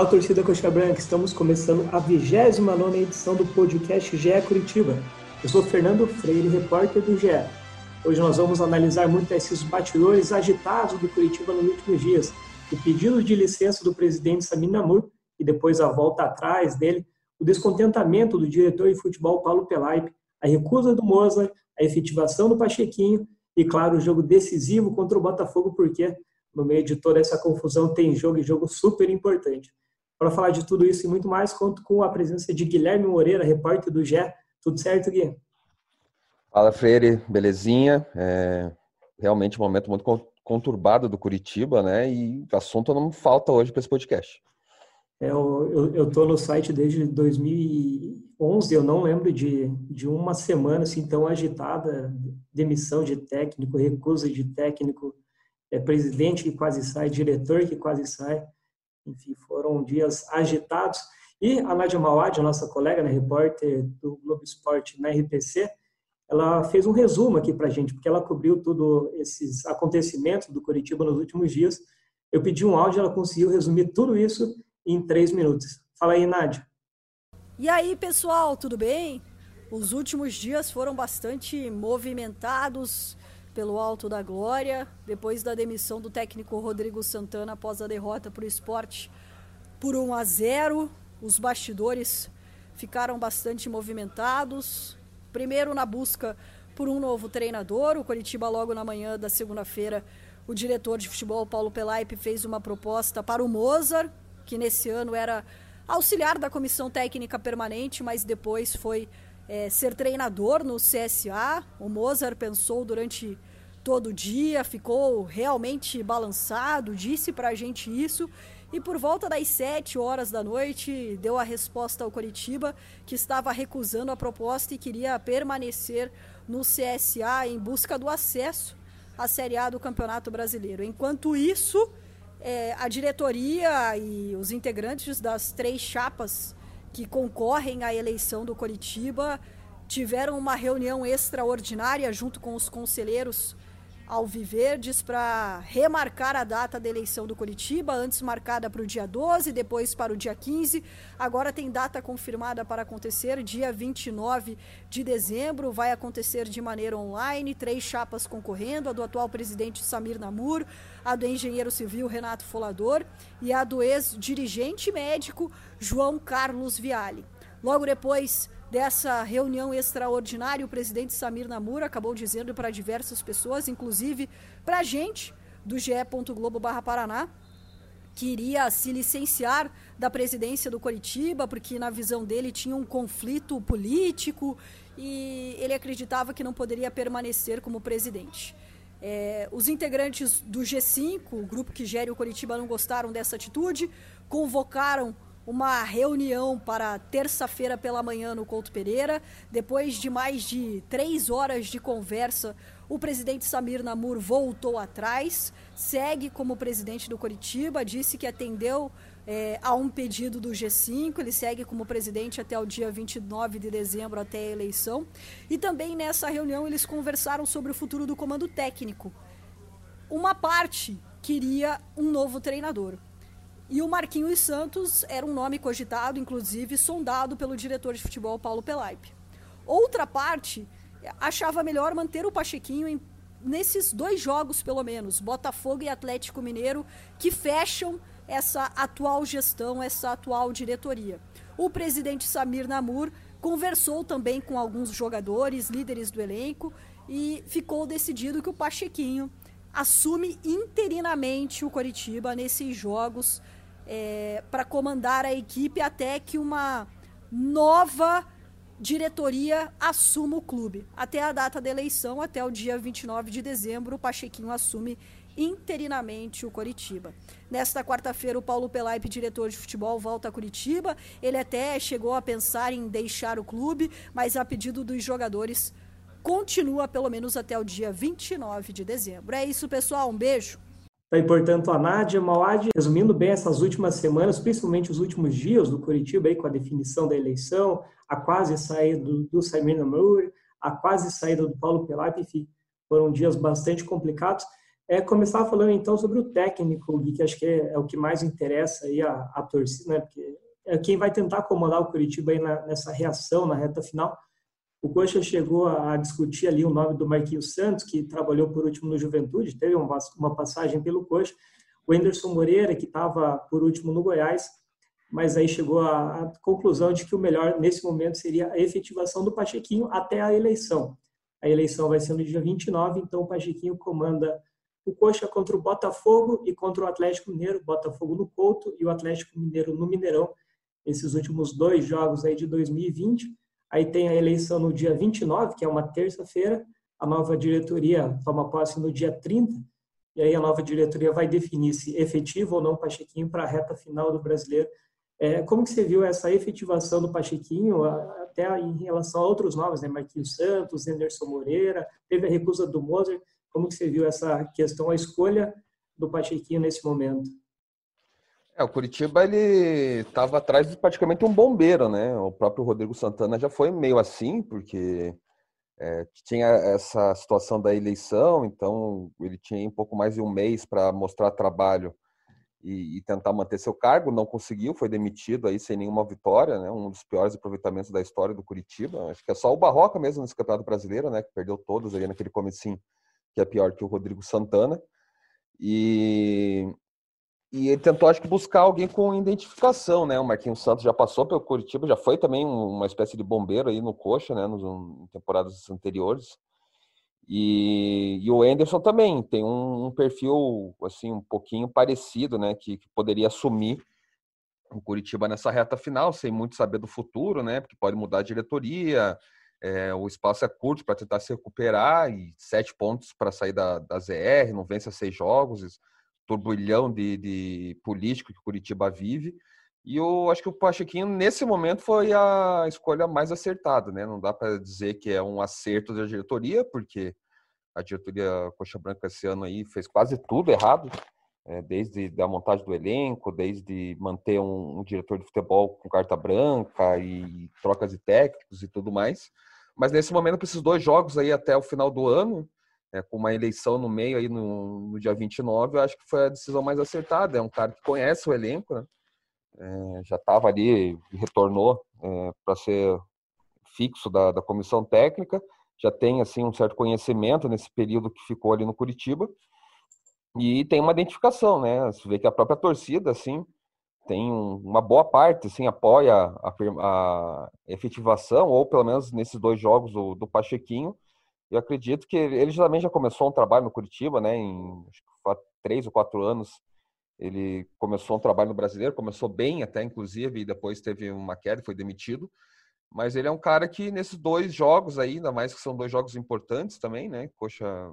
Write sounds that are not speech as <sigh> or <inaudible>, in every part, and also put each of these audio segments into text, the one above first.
Fala torcida Coxa Branca, estamos começando a 29 edição do podcast GE Curitiba. Eu sou Fernando Freire, repórter do GE. Hoje nós vamos analisar muito esses batidores agitados do Curitiba nos últimos dias, o pedido de licença do presidente Samir Namur e depois a volta atrás dele, o descontentamento do diretor de futebol Paulo Pelaipe, a recusa do Mozart, a efetivação do Pachequinho e, claro, o jogo decisivo contra o Botafogo, porque no meio de toda essa confusão tem jogo e jogo super importante. Para falar de tudo isso e muito mais, conto com a presença de Guilherme Moreira, repórter do GE. Tudo certo, Gui? Fala, Freire. Belezinha? É realmente um momento muito conturbado do Curitiba, né? E assunto não falta hoje para esse podcast. É, eu estou no site desde 2011, eu não lembro de, de uma semana assim tão agitada, demissão de técnico, recusa de técnico, é, presidente que quase sai, diretor que quase sai enfim, foram dias agitados. E a Nádia Mawad, a nossa colega, né, repórter do Globo Esporte na RPC, ela fez um resumo aqui para a gente, porque ela cobriu todos esses acontecimentos do Curitiba nos últimos dias. Eu pedi um áudio, ela conseguiu resumir tudo isso em três minutos. Fala aí, Nádia. E aí, pessoal, tudo bem? Os últimos dias foram bastante movimentados pelo Alto da Glória, depois da demissão do técnico Rodrigo Santana após a derrota para o esporte por 1 a 0. Os bastidores ficaram bastante movimentados. Primeiro na busca por um novo treinador. O Coritiba, logo na manhã da segunda-feira, o diretor de futebol Paulo Pelaipe fez uma proposta para o Mozart, que nesse ano era auxiliar da comissão técnica permanente, mas depois foi é, ser treinador no CSA. O Mozart pensou durante todo o dia, ficou realmente balançado, disse pra gente isso. E por volta das 7 horas da noite, deu a resposta ao Coritiba, que estava recusando a proposta e queria permanecer no CSA em busca do acesso à Série A do Campeonato Brasileiro. Enquanto isso, é, a diretoria e os integrantes das três chapas que concorrem à eleição do Coritiba tiveram uma reunião extraordinária junto com os conselheiros Alviverdes para remarcar a data da eleição do Curitiba, antes marcada para o dia 12, depois para o dia 15. Agora tem data confirmada para acontecer, dia 29 de dezembro. Vai acontecer de maneira online, três chapas concorrendo: a do atual presidente Samir Namur, a do engenheiro civil Renato Folador e a do ex-dirigente médico João Carlos Viale. Logo depois dessa reunião extraordinária, o presidente Samir Namur acabou dizendo para diversas pessoas, inclusive para a gente do GE. Globo barra Paraná, que iria se licenciar da presidência do Coritiba, porque na visão dele tinha um conflito político e ele acreditava que não poderia permanecer como presidente. É, os integrantes do G5, o grupo que gere o Coritiba, não gostaram dessa atitude, convocaram uma reunião para terça-feira pela manhã no Couto Pereira. Depois de mais de três horas de conversa, o presidente Samir Namur voltou atrás, segue como presidente do Coritiba, disse que atendeu é, a um pedido do G5, ele segue como presidente até o dia 29 de dezembro, até a eleição. E também nessa reunião eles conversaram sobre o futuro do comando técnico. Uma parte queria um novo treinador. E o Marquinhos Santos era um nome cogitado, inclusive sondado pelo diretor de futebol Paulo Pelaipe. Outra parte achava melhor manter o Pachequinho em, nesses dois jogos, pelo menos, Botafogo e Atlético Mineiro, que fecham essa atual gestão, essa atual diretoria. O presidente Samir Namur conversou também com alguns jogadores, líderes do elenco, e ficou decidido que o Pachequinho assume interinamente o Coritiba nesses jogos é, para comandar a equipe até que uma nova diretoria assuma o clube. Até a data da eleição, até o dia 29 de dezembro, o Pachequinho assume interinamente o Coritiba. Nesta quarta-feira, o Paulo Pelaipe, diretor de futebol, volta a Curitiba. Ele até chegou a pensar em deixar o clube, mas a pedido dos jogadores continua pelo menos até o dia 29 de dezembro. É isso, pessoal. Um beijo. Daí, portanto, a Nádia Mauad, resumindo bem essas últimas semanas, principalmente os últimos dias do Curitiba, aí, com a definição da eleição, a quase saída do, do Samir Namur, a quase saída do Paulo Pelap, enfim, foram dias bastante complicados. É começar falando então sobre o técnico, Gui, que acho que é, é, o que mais interessa aí a, a torcida, né? Porque é quem vai tentar acomodar o Curitiba aí na, nessa reação na reta final. O Coxa chegou a, discutir ali o nome do Marquinhos Santos, que trabalhou por último no Juventude, teve uma, uma passagem pelo Coxa. O Anderson Moreira, que estava por último no Goiás, mas aí chegou à conclusão de que o melhor nesse momento seria a efetivação do Pachequinho até a eleição. A eleição vai ser no dia 29, então o Pachequinho comanda o Coxa contra o Botafogo e contra o Atlético Mineiro, Botafogo no Couto e o Atlético Mineiro no Mineirão, esses últimos dois jogos aí de 2020. Aí tem a eleição no dia 29, que é uma terça-feira, a nova diretoria toma posse no dia 30, e aí a nova diretoria vai definir se efetivo ou não o Pachequinho para a reta final do Brasileiro é, como que você viu essa efetivação do Pachequinho, até em relação a outros nomes, né? Marquinhos Santos, Anderson Moreira, teve a recusa do Moser. Como que você viu essa questão, a escolha do Pachequinho nesse momento? É, o Curitiba ele estava atrás de praticamente um bombeiro, né? O próprio Rodrigo Santana já foi meio assim, porque é, tinha essa situação da eleição, então ele tinha um pouco mais de um mês para mostrar trabalho e, e, tentar manter seu cargo, não conseguiu, foi demitido aí sem nenhuma vitória, né? Um dos piores aproveitamentos da história do Curitiba. Acho que é só o Barroca mesmo nesse Campeonato Brasileiro, né? Que perdeu todos ali naquele comecinho, que é pior que o Rodrigo Santana. E, e ele tentou, acho que, buscar alguém com identificação, né? O Marquinhos Santos já passou pelo Curitiba, já foi também uma espécie de bombeiro aí no Coxa, né? Nos, em temporadas anteriores. E, e, o Anderson também tem um, um, perfil assim um pouquinho parecido, né, que, que, poderia assumir o Curitiba nessa reta final, sem muito saber do futuro, né, porque pode mudar a diretoria, é, o espaço é curto para tentar se recuperar e sete pontos para sair da, da ZR, não vence a seis jogos, turbilhão de, de político que Curitiba vive. E eu acho que o Pachequinho, nesse momento, foi a escolha mais acertada, né? Não dá para dizer que é um acerto da diretoria, porque a diretoria Coxa Branca esse ano aí fez quase tudo errado, é, desde a montagem do elenco, desde manter um, um, diretor de futebol com carta branca e trocas de técnicos e tudo mais. Mas nesse momento, para esses dois jogos aí até o final do ano, é, com uma eleição no meio aí no, no dia 29, eu acho que foi a decisão mais acertada. É um cara que conhece o elenco, né? é, já estava ali, retornou é, para ser fixo da, da comissão técnica, já tem assim um certo conhecimento nesse período que ficou ali no Curitiba e tem uma identificação, né? Você vê que a própria torcida, assim, tem uma boa parte, assim, apoia a, a efetivação, ou pelo menos nesses dois jogos do, do Pachequinho. Eu acredito que ele também já começou um trabalho no Curitiba, né? Em que três ou quatro anos ele começou um trabalho no brasileiro, começou bem até, inclusive, e depois teve uma queda, foi demitido. Mas ele é um cara que nesses dois jogos aí, ainda mais que são dois jogos importantes também, né? Coxa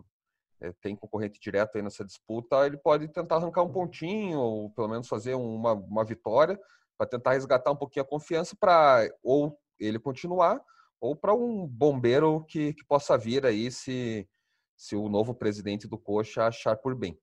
é, tem concorrente direto aí nessa disputa, ele pode tentar arrancar um pontinho, ou pelo menos fazer uma, uma vitória, para tentar resgatar um pouquinho a confiança para ou ele continuar, ou para um bombeiro que, que possa vir aí se, se o novo presidente do Coxa achar por bem.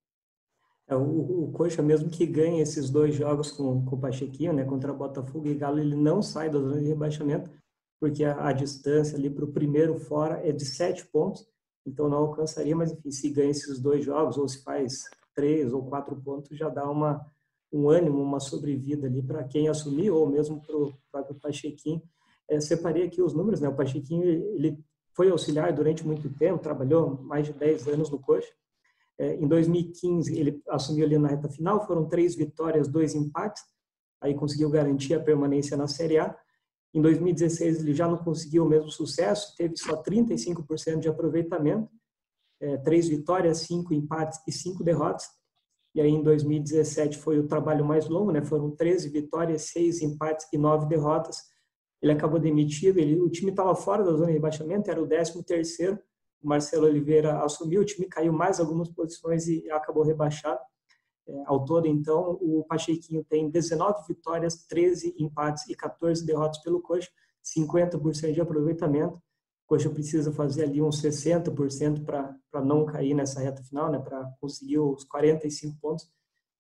É, o, o Coxa, mesmo que ganhe esses dois jogos com, com o Pachequinho, né, contra Botafogo e Galo, ele não sai da zona de rebaixamento, porque a, a distância ali para o primeiro fora é de sete pontos, então não alcançaria, mas enfim, se ganha esses dois jogos, ou se faz três ou quatro pontos, já dá uma, um ânimo, uma sobrevida ali para quem assumir, ou mesmo para o Pachequinho. É, separei aqui os números, né, o Pachequinho, ele foi auxiliar durante muito tempo, trabalhou mais de 10 anos no Coxa, é, em 2015, ele assumiu ali na reta final, foram três vitórias, dois empates, aí conseguiu garantir a permanência na Série A. Em 2016, ele já não conseguiu o mesmo sucesso, teve só 35% de aproveitamento, é, três vitórias, cinco empates e cinco derrotas. E aí, em 2017, foi o trabalho mais longo, né? foram 13 vitórias, seis empates e nove derrotas. Ele acabou demitido, ele, o time estava fora da zona de rebaixamento, era o 13 terceiro, Marcelo Oliveira assumiu, o time caiu mais algumas posições e acabou rebaixado. É, ao todo, então, o Pachequinho tem 19 vitórias, 13 empates e 14 derrotas pelo Coxa, 50% de aproveitamento. O Coxa precisa fazer ali uns 60% para não cair nessa reta final, né, para conseguir os 45 pontos.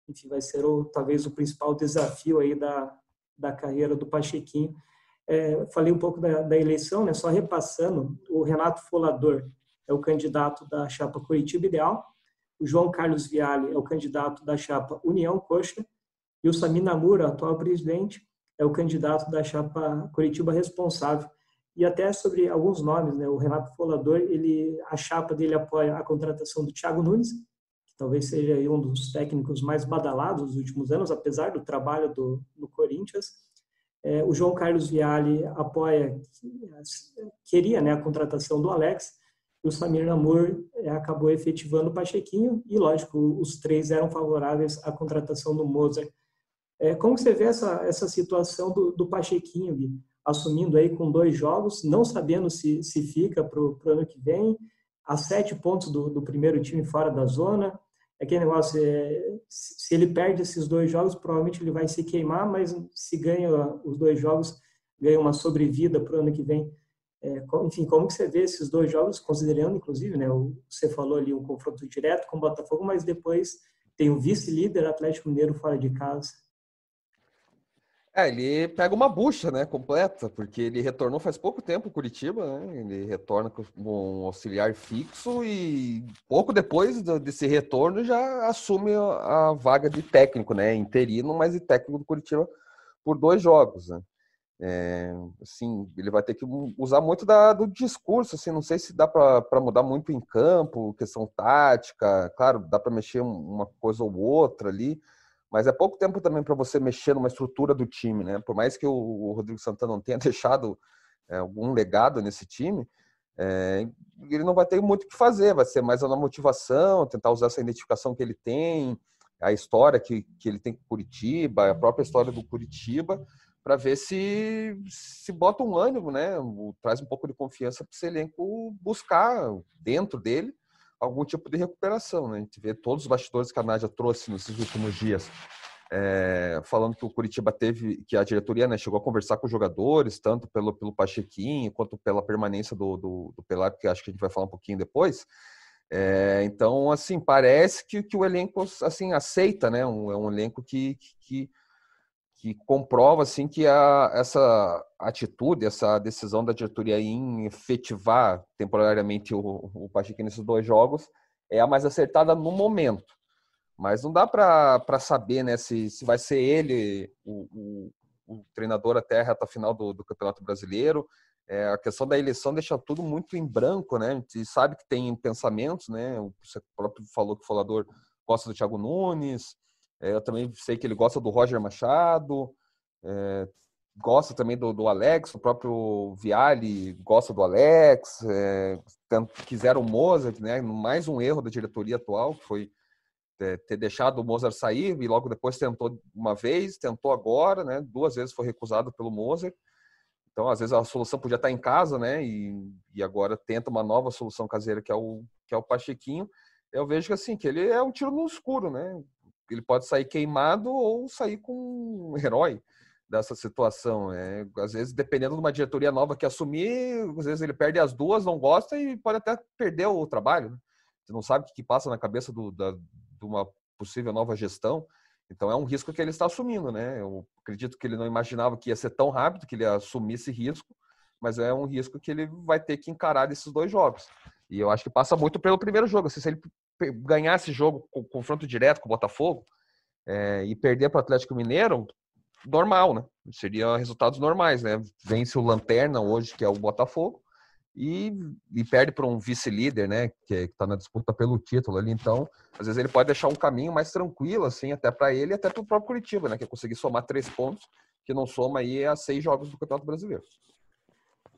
Enfim, vai ser o, talvez o principal desafio aí da, da carreira do Pachequinho. É, falei um pouco da, da eleição, né, só repassando, o Renato Folador, é o candidato da chapa Curitiba Ideal. o João Carlos Viale é o candidato da chapa União Coxa e o Sami Namura, atual presidente, é o candidato da chapa Curitiba Responsável. E até sobre alguns nomes, né? O Renato Folador, ele, a chapa dele apoia a contratação do Thiago Nunes, que talvez seja um dos técnicos mais badalados dos últimos anos, apesar do trabalho do, do Corinthians. É, o João Carlos Viale apoia, queria né, a contratação do Alex, e o Samir Namur é, acabou efetivando o Pachequinho, e lógico, os três eram favoráveis à contratação do Mozart. É, como você vê essa, essa situação do, do Pachequinho, Gui? assumindo aí com dois jogos, não sabendo se, se fica para o ano que vem, a sete pontos do, do, primeiro time fora da zona. Aquele negócio, é, se ele perde esses dois jogos, provavelmente ele vai se queimar, mas se ganha os dois jogos, ganha uma sobrevida para o ano que vem. É, enfim, como que você vê esses dois jogos, considerando, inclusive, né, você falou ali um confronto direto com o Botafogo, mas depois tem o vice-líder Atlético Mineiro fora de casa. É, ele pega uma bucha, né, completa, porque ele retornou faz pouco tempo Curitiba, né? Ele retorna com um auxiliar fixo e pouco depois desse retorno já assume a vaga de técnico, né, interino, mas de técnico do Curitiba por dois jogos, né? É, assim, ele vai ter que usar muito da, do discurso, assim, não sei se dá para mudar muito em campo, questão tática, claro, dá para mexer uma coisa ou outra ali, mas é pouco tempo também para você mexer numa estrutura do time, né? Por mais que o Rodrigo Santana não tenha <laughs> deixado é, algum legado nesse time, é, ele não vai ter muito o que fazer, vai ser mais na motivação, tentar usar essa identificação que ele tem, a história que, que ele tem com Curitiba, a própria história do Curitiba, para ver se se bota um ânimo, né? Traz um pouco de confiança para esse elenco buscar dentro dele algum tipo de recuperação. Né? A gente vê todos os bastidores que a Nádia trouxe nesses últimos dias, é, falando que o Curitiba teve, que a diretoria né, chegou a conversar com os jogadores, tanto pelo, pelo Pachequinho, quanto pela permanência do, do, do Pelar, que acho que a gente vai falar um pouquinho depois. É, então, assim, parece que, que o elenco assim aceita, né? Um, é um elenco que, que, que comprova assim que a, essa atitude, essa decisão da diretoria em efetivar temporariamente o, o Pacheco nesses dois jogos é a mais acertada no momento. Mas não dá para saber né, se, se vai ser ele o, o, o treinador até a reta final do, do Campeonato Brasileiro. É, a questão da eleição deixa tudo muito em branco, né? A gente sabe que tem pensamentos, né? Você próprio falou que o falador gosta do Thiago Nunes, eu também sei que ele gosta do Roger Machado, é, gosta também do, do, Alex, o próprio Viali gosta do Alex, é, quiseram o Mozart, né? Mais um erro da diretoria atual, que foi ter deixado o Mozart sair e logo depois tentou uma vez, tentou agora, né? Duas vezes foi recusado pelo Mozart. Então, às vezes a solução podia estar em casa, né? E, e agora tenta uma nova solução caseira que é o que é o Pachequinho. Eu vejo que assim que ele é um tiro no escuro, né? Ele pode sair queimado ou sair com um herói dessa situação. É, às vezes, dependendo de uma diretoria nova que assumir, às vezes ele perde as duas, não gosta e pode até perder o trabalho. Né? Você não sabe o que passa na cabeça do, da, de uma possível nova gestão. Então é um risco que ele está assumindo, né? Eu acredito que ele não imaginava que ia ser tão rápido que ele esse risco, mas é um risco que ele vai ter que encarar desses dois jogos. E eu acho que passa muito pelo primeiro jogo. Assim, se ele ganhar esse jogo com confronto direto com o Botafogo é, e perder para o Atlético Mineiro, normal, né? Seria resultados normais, né? Vence o Lanterna hoje, que é o Botafogo, e, e perde para um vice-líder, né? Que está na disputa pelo título ali. Então, às vezes ele pode deixar um caminho mais tranquilo, assim, até para ele e até para o próprio Curitiba, né? Que é conseguir somar três pontos, que não soma aí a seis jogos do Campeonato Brasileiro.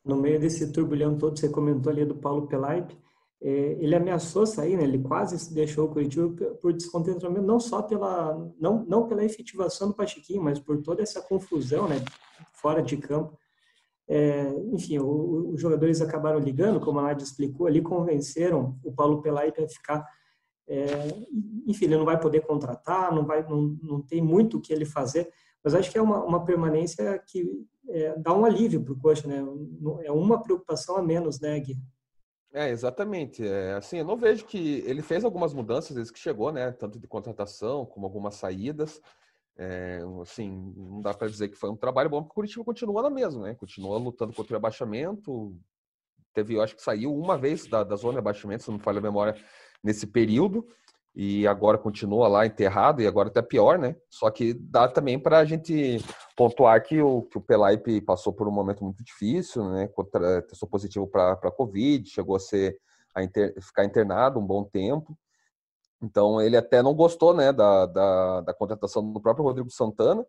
No meio desse turbilhão todo, você comentou ali do Paulo Pelaipe, ele ameaçou sair, né? ele quase deixou o Curitiba por descontentamento, não só pela, não, não pela efetivação do Pachequinho, mas por toda essa confusão né? fora de campo. É, enfim, o, os jogadores acabaram ligando, como a Nádia explicou, ali convenceram o Paulo Pelai para ficar. É, enfim, ele não vai poder contratar, não, vai, não, não tem muito o que ele fazer, mas acho que é uma, uma permanência que é, dá um alívio para o coxa, né? É uma preocupação a menos, né, Gui? É, exatamente. É, assim, eu não vejo que ele fez algumas mudanças desde que chegou, né? Tanto de contratação como algumas saídas. É, assim, não dá para dizer que foi um trabalho bom, porque o Curitiba continua na mesma, né? Continua lutando contra o abaixamento. Teve, eu acho que saiu uma vez da, da zona de abaixamento, se não me falha a memória, nesse período. E agora continua lá enterrado e agora até pior, né? Só que dá também para a gente pontuar que o, que o Pelaipe passou por um momento muito difícil, né? Testou positivo para a Covid, chegou a ser a inter, ficar internado um bom tempo. Então ele até não gostou, né, da, da, da contratação do próprio Rodrigo Santana,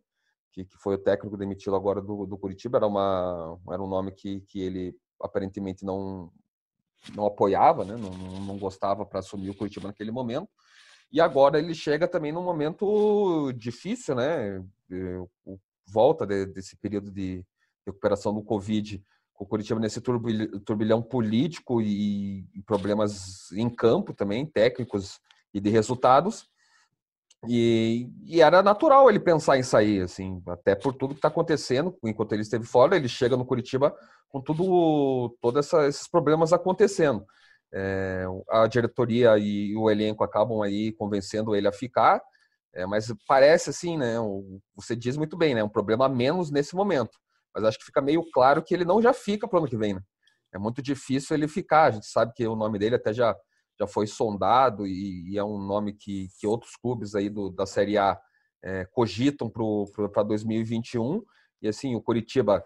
que, que foi o técnico demitido agora do, do Curitiba. Era uma era um nome que, que ele aparentemente não não apoiava, né? não, não gostava para assumir o Curitiba naquele momento. E agora ele chega também num momento difícil, né? Volta desse período de recuperação do Covid, com o Curitiba nesse turbilhão político e problemas em campo também, técnicos e de resultados. E, e, era natural ele pensar em sair, assim, até por tudo que está acontecendo. Enquanto ele esteve fora, ele chega no Curitiba com tudo, todos esses problemas acontecendo. É, a diretoria e o elenco acabam aí convencendo ele a ficar, é, mas parece assim, né? Você diz muito bem, né? Um problema menos nesse momento. Mas acho que fica meio claro que ele não já fica para o ano que vem, né? É muito difícil ele ficar. A gente sabe que o nome dele até já já foi sondado e, e é um nome que, que outros clubes aí do, da Série A é, cogitam para 2021. E assim, o Curitiba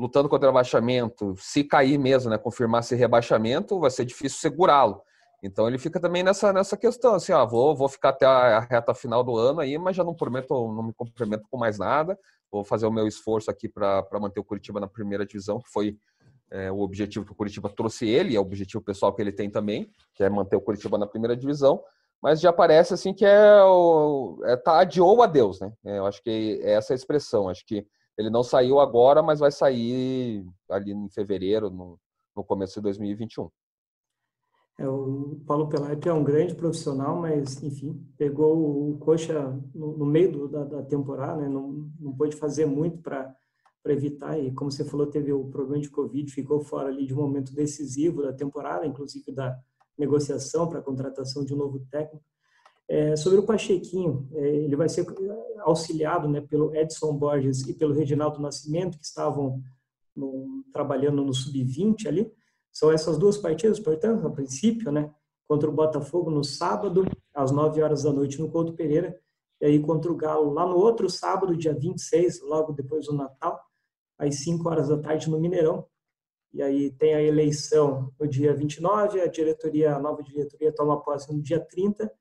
lutando contra o rebaixamento, se cair mesmo, né, confirmar esse rebaixamento, vai ser difícil segurá-lo. Então ele fica também nessa, nessa questão, assim, ó, vou, vou ficar até a reta final do ano aí, mas já não prometo, não me comprometo com mais nada. Vou fazer o meu esforço aqui para manter o Curitiba na primeira divisão, que foi é, o objetivo que o Curitiba trouxe ele, é o objetivo pessoal que ele tem também, que é manter o Curitiba na primeira divisão, mas já parece assim que é, o, é tá adiou a Deus, né? É, eu acho que é essa a expressão, acho que ele não saiu agora, mas vai sair ali em fevereiro, no, no começo de 2021. É, o Paulo Pelaipe é um grande profissional, mas, enfim, pegou o Coxa no, no meio do, da, da, temporada, né? não, não pôde fazer muito para evitar, e como você falou, teve o problema de Covid, ficou fora ali de um momento decisivo da temporada, inclusive da negociação para a contratação de um novo técnico. É, sobre o Pachequinho, é, ele vai ser auxiliado né, pelo Edson Borges e pelo Reginaldo Nascimento, que estavam no, trabalhando no Sub-20 ali. São essas duas partidas, portanto, a princípio, né, contra o Botafogo no sábado, às 9 horas da noite, no Couto Pereira, e aí contra o Galo lá no outro sábado, dia 26, logo depois do Natal, às 5 horas da tarde no Mineirão. E aí tem a eleição no dia 29, a diretoria, a nova diretoria toma posse no dia 30,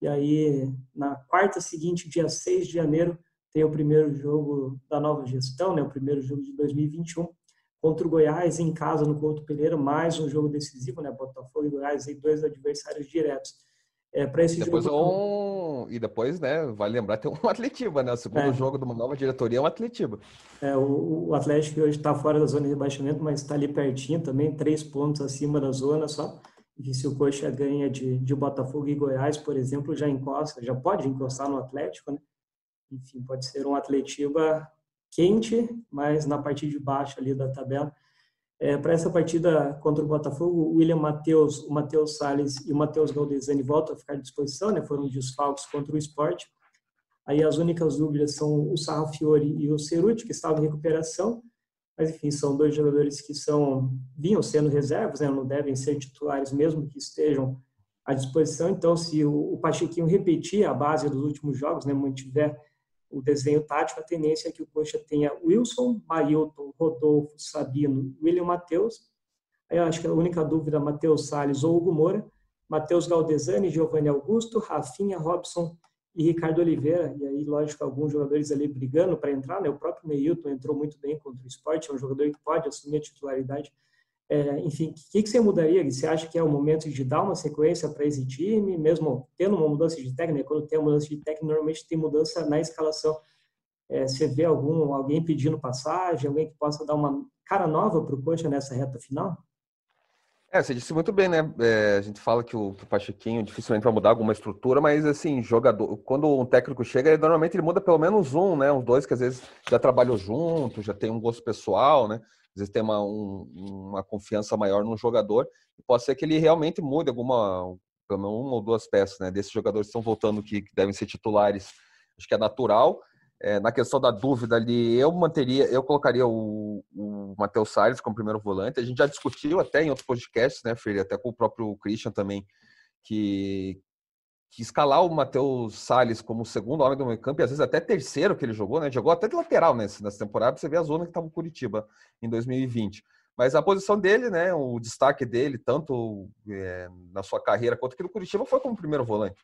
e aí na quarta seguinte, dia 6 de janeiro, tem o primeiro jogo da nova gestão, né, o primeiro jogo de 2021, contra o Goiás em casa no Couto Pereira, mais um jogo decisivo, né, Botafogo e Goiás, aí dois adversários diretos. É, para esse depois jogo. Um... E depois, né, vai lembrar, tem um <laughs> Atletiba, né? O segundo é. jogo de uma nova diretoria é um Atletiba. É, o, o Atlético hoje está fora da zona de rebaixamento, mas está ali pertinho também, três pontos acima da zona só. E se o Coxa ganha de, de Botafogo e Goiás, por exemplo, já encosta, já pode encostar no Atlético, né? Enfim, pode ser um Atletiba quente, mas na parte de baixo ali da tabela. É, para essa partida contra o Botafogo, o William Matheus, o Matheus Salles e o Matheus Galdesani voltam a ficar à disposição, né? foram desfalques contra o esporte. Aí as únicas dúvidas são o Sarrafiori e o Ceruti, que estavam em recuperação, mas enfim, são dois jogadores que são vinham sendo reservas, né? não devem ser titulares mesmo que estejam à disposição. Então, se o, Pachequinho repetir a base dos últimos jogos, né? mantiver o desenho tático, a tendência é que o Coxa tenha Wilson, Mailton, Rodolfo, Sabino, William Matheus. Aí eu acho que a única dúvida Matheus Salles ou Hugo Moura. Matheus Galdesani, Giovanni Augusto, Rafinha, Robson e Ricardo Oliveira. E aí, lógico, alguns jogadores ali brigando para entrar. Né? O próprio Neilton entrou muito bem contra o esporte, é um jogador que pode assumir a titularidade é, enfim, o que, que você mudaria? Você acha que é o momento de dar uma sequência para esse time, mesmo tendo uma mudança de técnica? Quando tem uma mudança de técnica, normalmente tem mudança na escalação. É, você vê algum alguém pedindo passagem, alguém que possa dar uma cara nova para o Coxa nessa reta final? É, você disse muito bem, né? É, a gente fala que o, o Pachequinho dificilmente vai mudar alguma estrutura, mas assim, jogador, quando um técnico chega, normalmente ele muda pelo menos um, né? Uns dois que às vezes já trabalham junto, já tem um gosto pessoal, né? às vezes tem uma, um, uma confiança maior no jogador, e pode ser que ele realmente mude alguma, pelo menos uma ou duas peças, né? Desses jogadores que estão voltando que, que devem ser titulares, acho que é natural. É, na questão da dúvida ali, eu manteria, eu colocaria o, o Matheus Salles como primeiro volante. A gente já discutiu até em outros podcasts, né, Freire, até com o próprio Christian também, que, que escalar o Matheus Salles como segundo homem do meio campo, e às vezes até terceiro que ele jogou, né? Jogou até de lateral nessa, nessa temporada, você vê a zona que estava o Curitiba em 2020. Mas a posição dele, né? O destaque dele, tanto é, na sua carreira quanto aqui no Curitiba, foi como primeiro volante.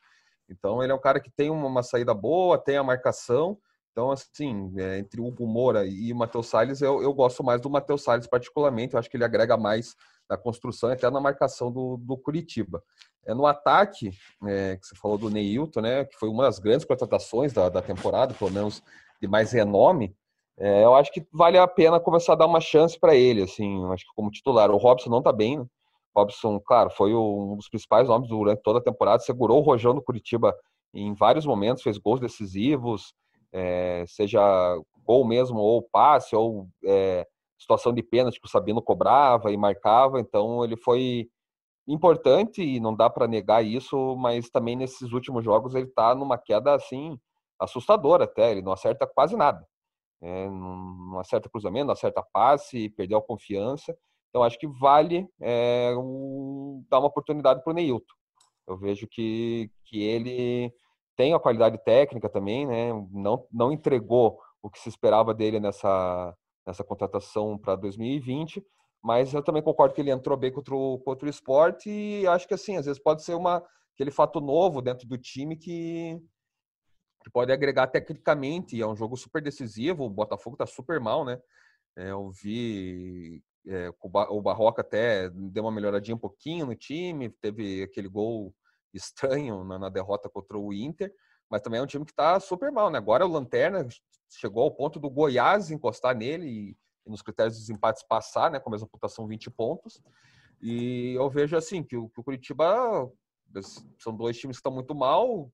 Então ele é um cara que tem uma, uma saída boa, tem a marcação. Então, assim, é, entre o Hugo Moura e o Matheus Salles, eu, eu gosto mais do Matheus Salles particularmente. Eu acho que ele agrega mais na construção e até na marcação do, do Curitiba. É, no ataque, é, que você falou do Neilton, né, que foi uma das grandes contratações da, da temporada, pelo menos de mais renome, é, eu acho que vale a pena começar a dar uma chance para ele, assim, acho que como titular. O Robson não está bem, né? O Robson, claro, foi um dos principais nomes durante toda a temporada, segurou o rojão do Curitiba em vários momentos, fez gols decisivos, é, seja gol mesmo, ou passe, ou é, situação de pênalti que o Sabino cobrava e marcava, então ele foi importante e não dá para negar isso, mas também nesses últimos jogos ele está numa queda assim assustadora até, ele não acerta quase nada. É, não acerta cruzamento, não acerta passe, perdeu a confiança. Então acho que vale é, um, dar uma oportunidade para o Neilton. Eu vejo que, que ele tem a qualidade técnica também, né? Não, não entregou o que se esperava dele nessa, nessa contratação para 2020, mas eu também concordo que ele entrou bem contra o, contra o esporte e acho que assim, às vezes pode ser uma, aquele fato novo dentro do time que, que pode agregar tecnicamente, é um jogo super decisivo, o Botafogo está super mal, né? É, eu vi é, o Barroca até deu uma melhoradinha um pouquinho no time, teve aquele gol estranho na, na derrota contra o Inter, mas também é um time que está super mal, né? Agora o Lanterna chegou ao ponto do Goiás encostar nele e, e nos critérios dos empates passar, né? Com a mesma pontuação 20 pontos. E eu vejo assim que o, que o Curitiba são dois times que estão muito mal,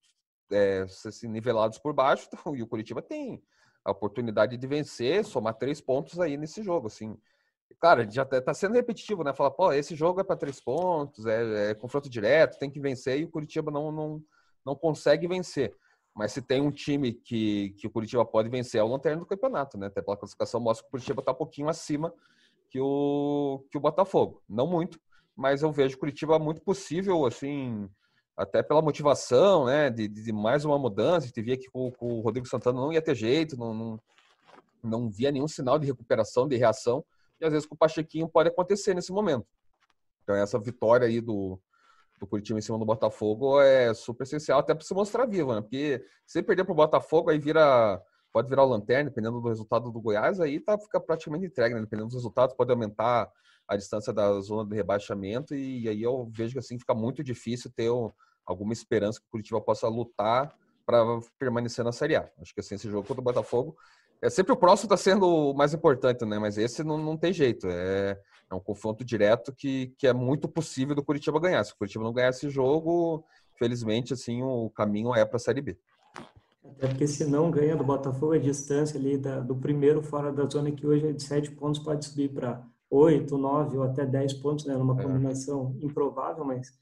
é, assim, nivelados por baixo, <laughs> então, e o Curitiba tem a oportunidade de vencer, somar três pontos aí nesse jogo, assim. Cara, já está tá sendo repetitivo, né? Falar, pô, esse jogo é para três pontos, é, é, confronto direto, tem que vencer, e o Curitiba não, não, não consegue vencer. Mas se tem um time que, que o Curitiba pode vencer, é o lanterna do campeonato, né? Até pela classificação mostra que o Curitiba está um pouquinho acima que o, que o Botafogo. Não muito, mas eu vejo o Curitiba muito possível, assim, até pela motivação, né? De, de mais uma mudança. A gente via que com, com, o Rodrigo Santana não ia ter jeito, não, não, não via nenhum sinal de recuperação, de reação. E às vezes com o Pachequinho pode acontecer nesse momento. Então, essa vitória aí do, do Curitiba em cima do Botafogo é super essencial, até para se mostrar vivo, né? Porque se perder para o Botafogo, aí vira. Pode virar o lanterna, dependendo do resultado do Goiás, aí tá, fica praticamente entregue, né? Dependendo dos resultados, pode aumentar a distância da zona de rebaixamento, e, aí eu vejo que assim fica muito difícil ter alguma esperança que o Curitiba possa lutar para permanecer na Série A. Acho que assim, esse jogo contra o Botafogo é sempre o próximo está sendo o mais importante, né? Mas esse não, não tem jeito. É, é um confronto direto que, que é muito possível do Curitiba ganhar. Se o Curitiba não ganhar esse jogo, felizmente, assim, o caminho é para a Série B. Até porque se não ganha do Botafogo, a distância ali da, do primeiro fora da zona, que hoje é de sete pontos, pode subir para oito, nove ou até dez pontos, né? Numa é. combinação é. improvável, mas,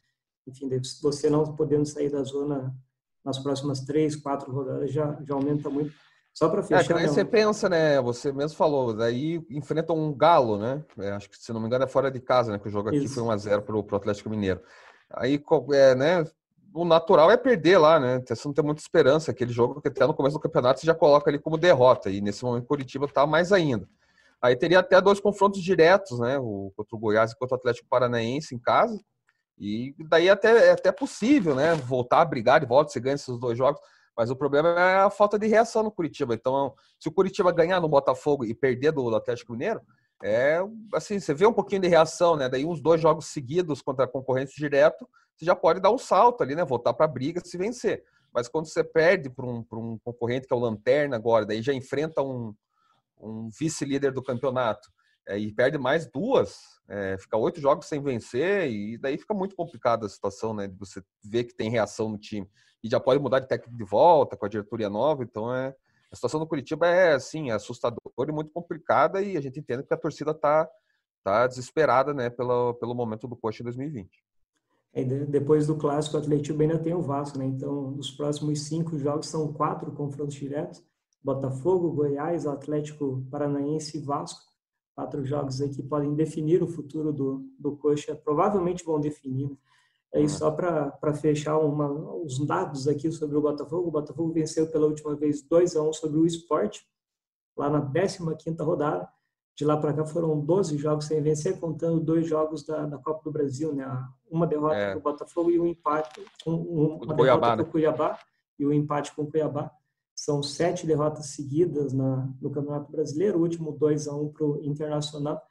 enfim, você não podendo sair da zona nas próximas três, quatro rodadas já, já aumenta muito só para é, fechar. É, aí você pensa, né? Você mesmo falou, daí enfrenta um Galo, né? É, acho que, se não me engano, é fora de casa, né? Que o jogo aqui Isso. foi 1x0 pro, pro Atlético Mineiro. Aí, é, né? O natural é perder lá, né? Você não tem muita esperança. Aquele jogo que até no começo do campeonato você já coloca ali como derrota. E nesse momento Curitiba tá mais ainda. Aí teria até dois confrontos diretos, né? O, contra o Goiás e contra o Atlético Paranaense em casa. E daí até, é até possível, né? Voltar a brigar de volta, se ganha esses dois jogos. Mas o problema é a falta de reação no Curitiba. Então, se o Curitiba ganhar no Botafogo e perder do Atlético Mineiro, é assim, você vê um pouquinho de reação, né? Daí uns dois jogos seguidos contra concorrentes direto, você já pode dar um salto ali, né? Voltar para a briga se vencer. Mas quando você perde para um, um concorrente que é o Lanterna agora, daí já enfrenta um, um vice-líder do campeonato é, e perde mais duas, é, fica oito jogos sem vencer e daí fica muito complicada a situação, né? De você ver que tem reação no time e já pode mudar de técnico de volta com a diretoria nova, então é a situação do Curitiba é assim, é assustadora e muito complicada e a gente entende que a torcida está tá desesperada, né, pelo, pelo momento do Coxa 2020. É, depois do clássico, o Atlético ainda tem o Vasco, né? Então, os próximos cinco jogos são quatro confrontos diretos: Botafogo, Goiás, Atlético Paranaense e Vasco. Quatro jogos aí que podem definir o futuro do, do Coxa, provavelmente vão definir. Aí, uhum. só para fechar uma, os dados aqui sobre o Botafogo, o Botafogo venceu pela última vez 2 a 1 sobre o Sport, lá na 15ª rodada. De lá para cá foram 12 jogos sem vencer, contando dois jogos da, da Copa do Brasil, né? Uma derrota é. para o Botafogo e um empate com um, uma Cuiabá, derrota né? para o Cuiabá e o um empate com o Cuiabá. São sete derrotas seguidas na, no Campeonato Brasileiro, o último 2 a 1 para o Internacional.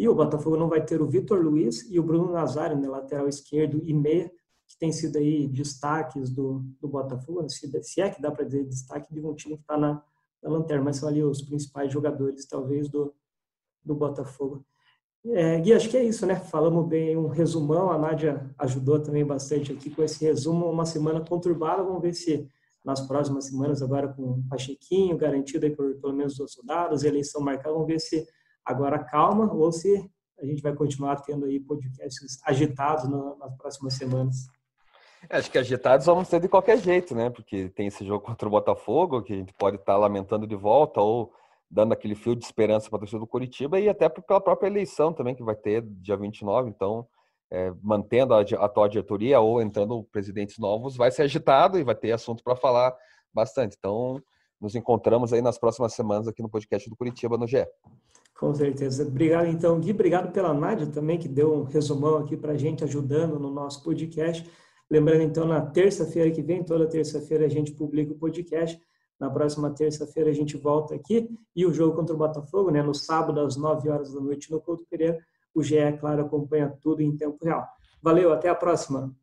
E o Botafogo não vai ter o Vitor Luiz e o Bruno Nazário, né, lateral esquerdo e meia, que tem sido aí destaques do, do Botafogo, se, se é que dá para dizer destaque de um time que está na, na lanterna, mas são ali os principais jogadores, talvez, do, do Botafogo. É, Gui, acho que é isso, né? Falamos bem um resumão, a Nádia ajudou também bastante aqui com esse resumo, uma semana conturbada, vamos ver se nas próximas semanas, agora com o Pachequinho, garantido aí por pelo menos os soldados, eleição marcada, vamos ver se agora calma ou se a gente vai continuar tendo aí podcasts agitados nas próximas semanas. É, acho que agitados vamos ter de qualquer jeito, né? Porque tem esse jogo contra o Botafogo, que a gente pode estar lamentando de volta ou dando aquele fio de esperança para a torcida do Curitiba e até pela própria eleição também, que vai ter dia 29. Então, é, mantendo a atual diretoria ou entrando presidentes novos, vai ser agitado e vai ter assunto para falar bastante. Então, nos encontramos aí nas próximas semanas aqui no podcast do Curitiba no GE. Com certeza. Obrigado, então, Gui. Obrigado pela Nádia também, que deu um resumão aqui para a gente, ajudando no nosso podcast. Lembrando, então, na terça-feira que vem, toda terça-feira a gente publica o podcast. Na próxima terça-feira a gente volta aqui. E o jogo contra o Botafogo, né, no sábado, às 9 horas da noite, no Couto Pereira. O GE, claro, acompanha tudo em tempo real. Valeu, até a próxima.